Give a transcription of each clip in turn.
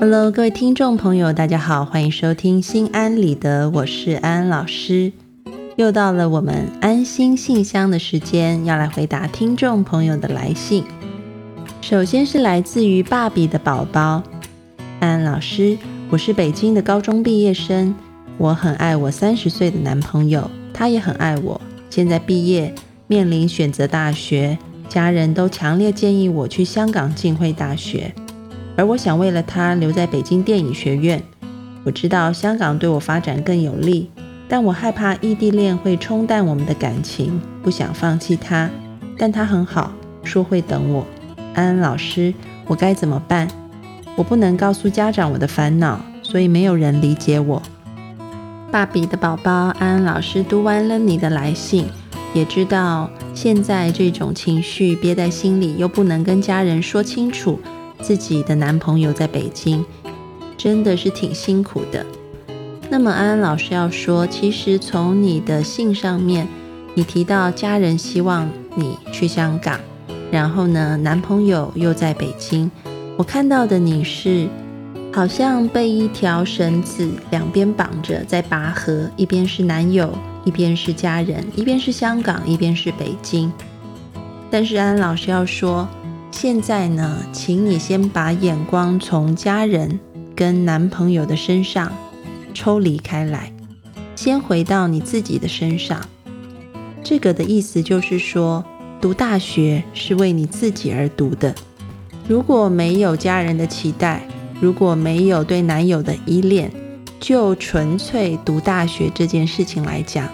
Hello，各位听众朋友，大家好，欢迎收听心安理得，我是安安老师。又到了我们安心信箱的时间，要来回答听众朋友的来信。首先是来自于爸比的宝宝，安安老师，我是北京的高中毕业生，我很爱我三十岁的男朋友，他也很爱我。现在毕业，面临选择大学，家人都强烈建议我去香港浸会大学。而我想为了他留在北京电影学院。我知道香港对我发展更有利，但我害怕异地恋会冲淡我们的感情，不想放弃他。但他很好，说会等我。安安老师，我该怎么办？我不能告诉家长我的烦恼，所以没有人理解我。爸比的宝宝，安安老师读完了你的来信，也知道现在这种情绪憋在心里，又不能跟家人说清楚。自己的男朋友在北京，真的是挺辛苦的。那么安安老师要说，其实从你的信上面，你提到家人希望你去香港，然后呢，男朋友又在北京。我看到的你是好像被一条绳子两边绑着在拔河，一边是男友，一边是家人，一边是香港，一边是北京。但是安安老师要说。现在呢，请你先把眼光从家人跟男朋友的身上抽离开来，先回到你自己的身上。这个的意思就是说，读大学是为你自己而读的。如果没有家人的期待，如果没有对男友的依恋，就纯粹读大学这件事情来讲，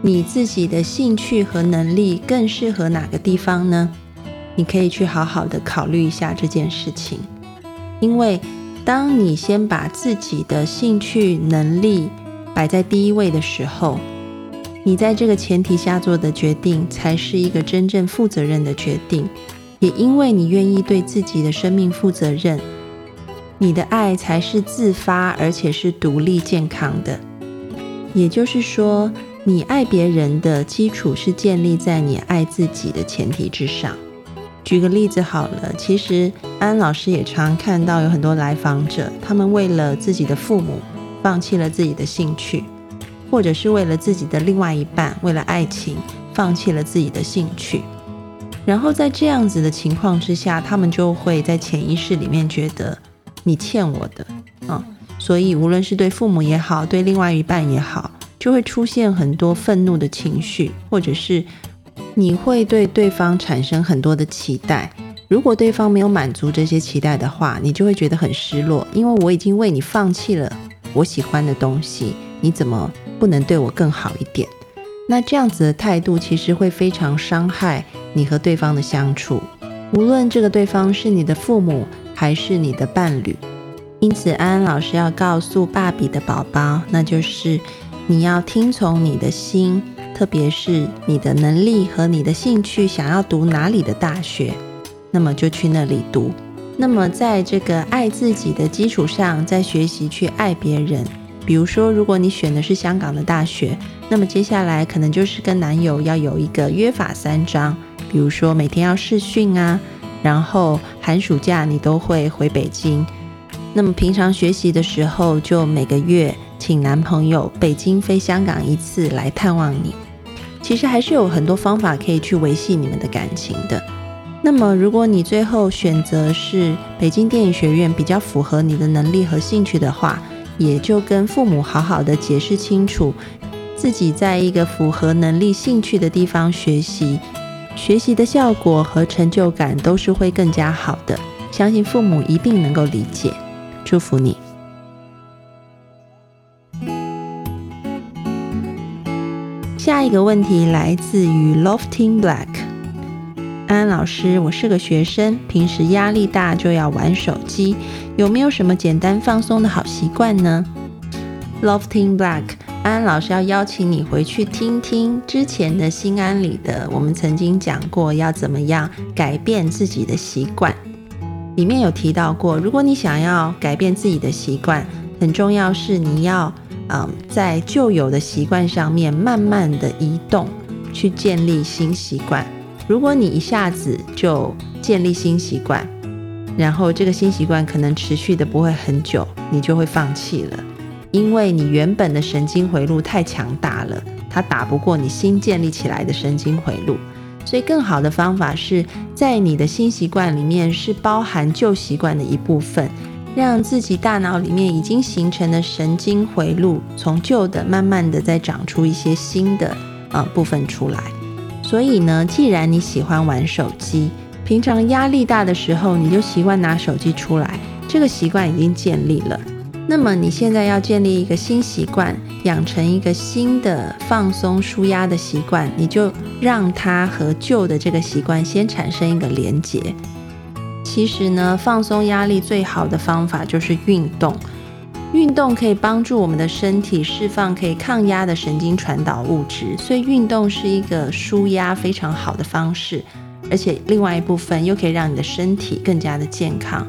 你自己的兴趣和能力更适合哪个地方呢？你可以去好好的考虑一下这件事情，因为当你先把自己的兴趣能力摆在第一位的时候，你在这个前提下做的决定才是一个真正负责任的决定。也因为你愿意对自己的生命负责任，你的爱才是自发而且是独立健康的。也就是说，你爱别人的基础是建立在你爱自己的前提之上。举个例子好了，其实安老师也常看到有很多来访者，他们为了自己的父母放弃了自己的兴趣，或者是为了自己的另外一半，为了爱情放弃了自己的兴趣。然后在这样子的情况之下，他们就会在潜意识里面觉得你欠我的嗯，所以无论是对父母也好，对另外一半也好，就会出现很多愤怒的情绪，或者是。你会对对方产生很多的期待，如果对方没有满足这些期待的话，你就会觉得很失落，因为我已经为你放弃了我喜欢的东西，你怎么不能对我更好一点？那这样子的态度其实会非常伤害你和对方的相处，无论这个对方是你的父母还是你的伴侣。因此，安安老师要告诉爸比的宝宝，那就是你要听从你的心。特别是你的能力和你的兴趣，想要读哪里的大学，那么就去那里读。那么在这个爱自己的基础上，再学习去爱别人。比如说，如果你选的是香港的大学，那么接下来可能就是跟男友要有一个约法三章，比如说每天要试训啊，然后寒暑假你都会回北京。那么平常学习的时候，就每个月请男朋友北京飞香港一次来探望你。其实还是有很多方法可以去维系你们的感情的。那么，如果你最后选择是北京电影学院比较符合你的能力和兴趣的话，也就跟父母好好的解释清楚，自己在一个符合能力、兴趣的地方学习，学习的效果和成就感都是会更加好的。相信父母一定能够理解，祝福你。一个问题来自于 Lofting Black，安安老师，我是个学生，平时压力大就要玩手机，有没有什么简单放松的好习惯呢？Lofting Black，安安老师要邀请你回去听听之前的心安里的，我们曾经讲过要怎么样改变自己的习惯，里面有提到过，如果你想要改变自己的习惯，很重要是你要。嗯，在旧有的习惯上面慢慢的移动，去建立新习惯。如果你一下子就建立新习惯，然后这个新习惯可能持续的不会很久，你就会放弃了，因为你原本的神经回路太强大了，它打不过你新建立起来的神经回路。所以，更好的方法是在你的新习惯里面是包含旧习惯的一部分，让自己大脑里面已经形成的神经回路，从旧的慢慢的再长出一些新的呃部分出来。所以呢，既然你喜欢玩手机，平常压力大的时候，你就习惯拿手机出来，这个习惯已经建立了。那么你现在要建立一个新习惯，养成一个新的放松舒压的习惯，你就让它和旧的这个习惯先产生一个连结。其实呢，放松压力最好的方法就是运动。运动可以帮助我们的身体释放可以抗压的神经传导物质，所以运动是一个舒压非常好的方式。而且另外一部分又可以让你的身体更加的健康，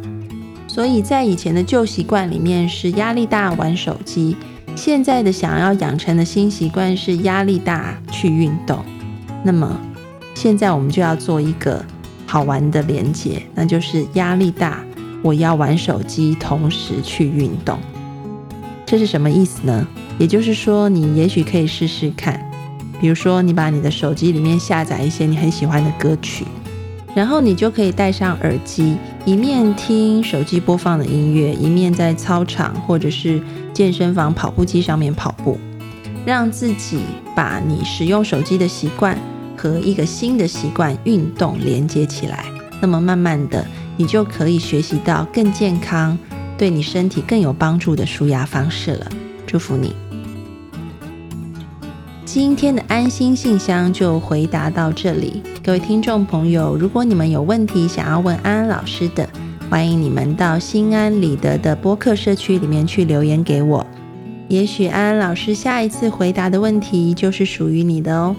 所以在以前的旧习惯里面是压力大玩手机，现在的想要养成的新习惯是压力大去运动。那么现在我们就要做一个好玩的连接，那就是压力大我要玩手机，同时去运动。这是什么意思呢？也就是说，你也许可以试试看。比如说，你把你的手机里面下载一些你很喜欢的歌曲，然后你就可以戴上耳机，一面听手机播放的音乐，一面在操场或者是健身房跑步机上面跑步，让自己把你使用手机的习惯和一个新的习惯运动连接起来。那么慢慢的，你就可以学习到更健康、对你身体更有帮助的舒压方式了。祝福你！今天的安心信箱就回答到这里，各位听众朋友，如果你们有问题想要问安安老师的，欢迎你们到心安理得的播客社区里面去留言给我，也许安安老师下一次回答的问题就是属于你的哦。